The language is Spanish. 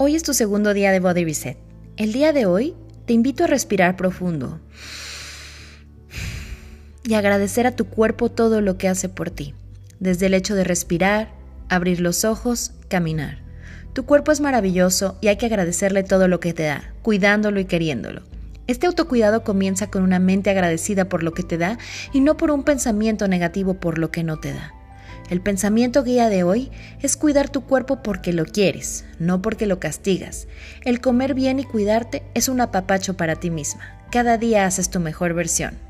Hoy es tu segundo día de Body Reset. El día de hoy te invito a respirar profundo y agradecer a tu cuerpo todo lo que hace por ti, desde el hecho de respirar, abrir los ojos, caminar. Tu cuerpo es maravilloso y hay que agradecerle todo lo que te da, cuidándolo y queriéndolo. Este autocuidado comienza con una mente agradecida por lo que te da y no por un pensamiento negativo por lo que no te da. El pensamiento guía de hoy es cuidar tu cuerpo porque lo quieres, no porque lo castigas. El comer bien y cuidarte es un apapacho para ti misma. Cada día haces tu mejor versión.